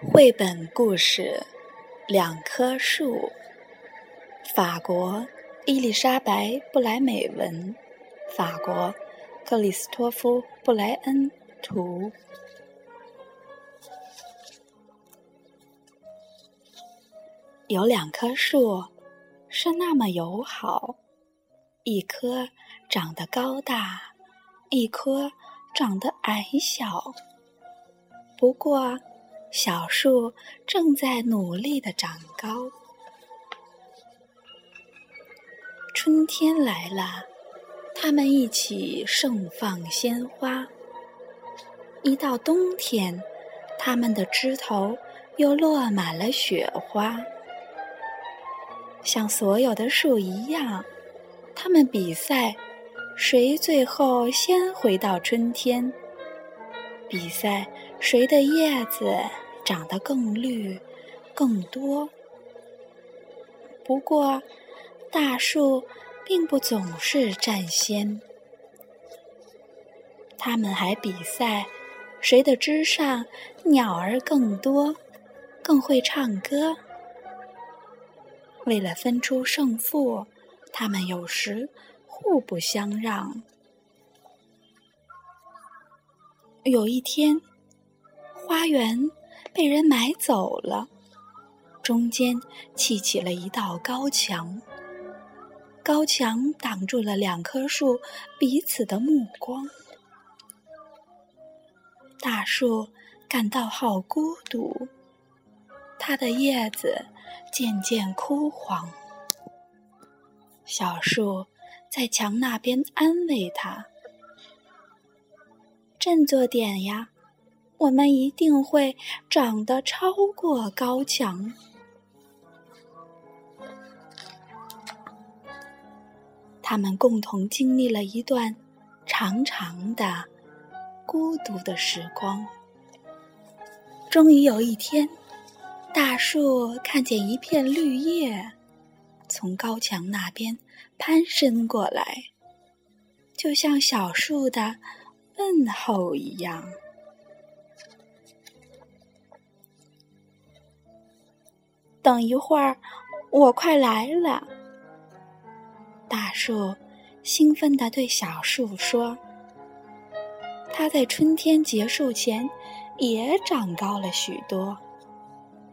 绘本故事《两棵树》，法国伊丽莎白·布莱美文，法国克里斯托夫·布莱恩图。有两棵树是那么友好，一棵长得高大，一棵长得矮小。不过。小树正在努力的长高。春天来了，它们一起盛放鲜花。一到冬天，它们的枝头又落满了雪花。像所有的树一样，它们比赛谁最后先回到春天。比赛谁的叶子长得更绿、更多。不过，大树并不总是占先。他们还比赛谁的枝上鸟儿更多、更会唱歌。为了分出胜负，他们有时互不相让。有一天，花园被人买走了，中间砌起了一道高墙。高墙挡住了两棵树彼此的目光。大树感到好孤独，它的叶子渐渐枯黄。小树在墙那边安慰它。振作点呀！我们一定会长得超过高墙。他们共同经历了一段长长的、孤独的时光。终于有一天，大树看见一片绿叶从高墙那边攀伸过来，就像小树的。问候一样。等一会儿，我快来了。大树兴奋地对小树说：“它在春天结束前也长高了许多。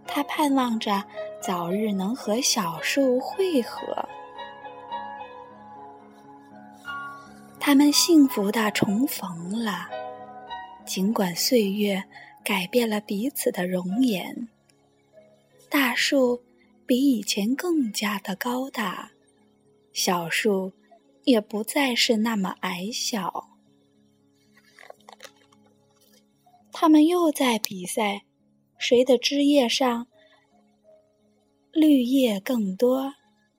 它盼望着早日能和小树会合。”他们幸福的重逢了，尽管岁月改变了彼此的容颜。大树比以前更加的高大，小树也不再是那么矮小。他们又在比赛，谁的枝叶上绿叶更多，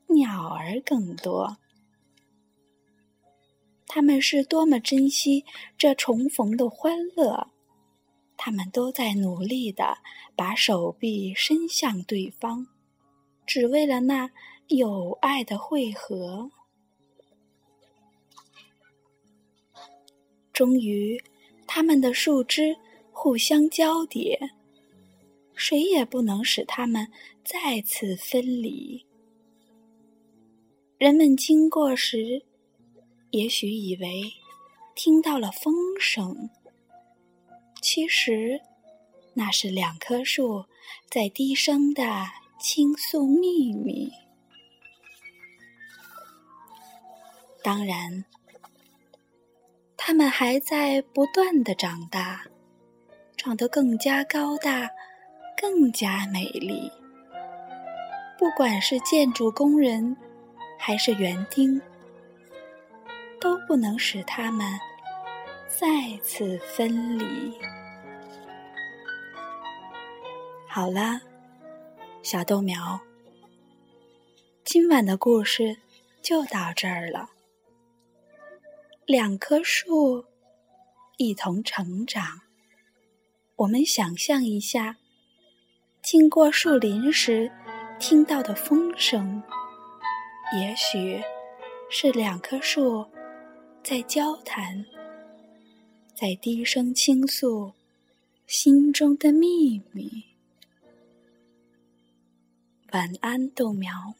鸟儿更多。他们是多么珍惜这重逢的欢乐！他们都在努力的把手臂伸向对方，只为了那有爱的汇合。终于，他们的树枝互相交叠，谁也不能使他们再次分离。人们经过时。也许以为听到了风声，其实那是两棵树在低声的倾诉秘密。当然，它们还在不断的长大，长得更加高大，更加美丽。不管是建筑工人，还是园丁。都不能使他们再次分离。好了，小豆苗，今晚的故事就到这儿了。两棵树一同成长，我们想象一下，经过树林时听到的风声，也许是两棵树。在交谈，在低声倾诉心中的秘密。晚安，豆苗。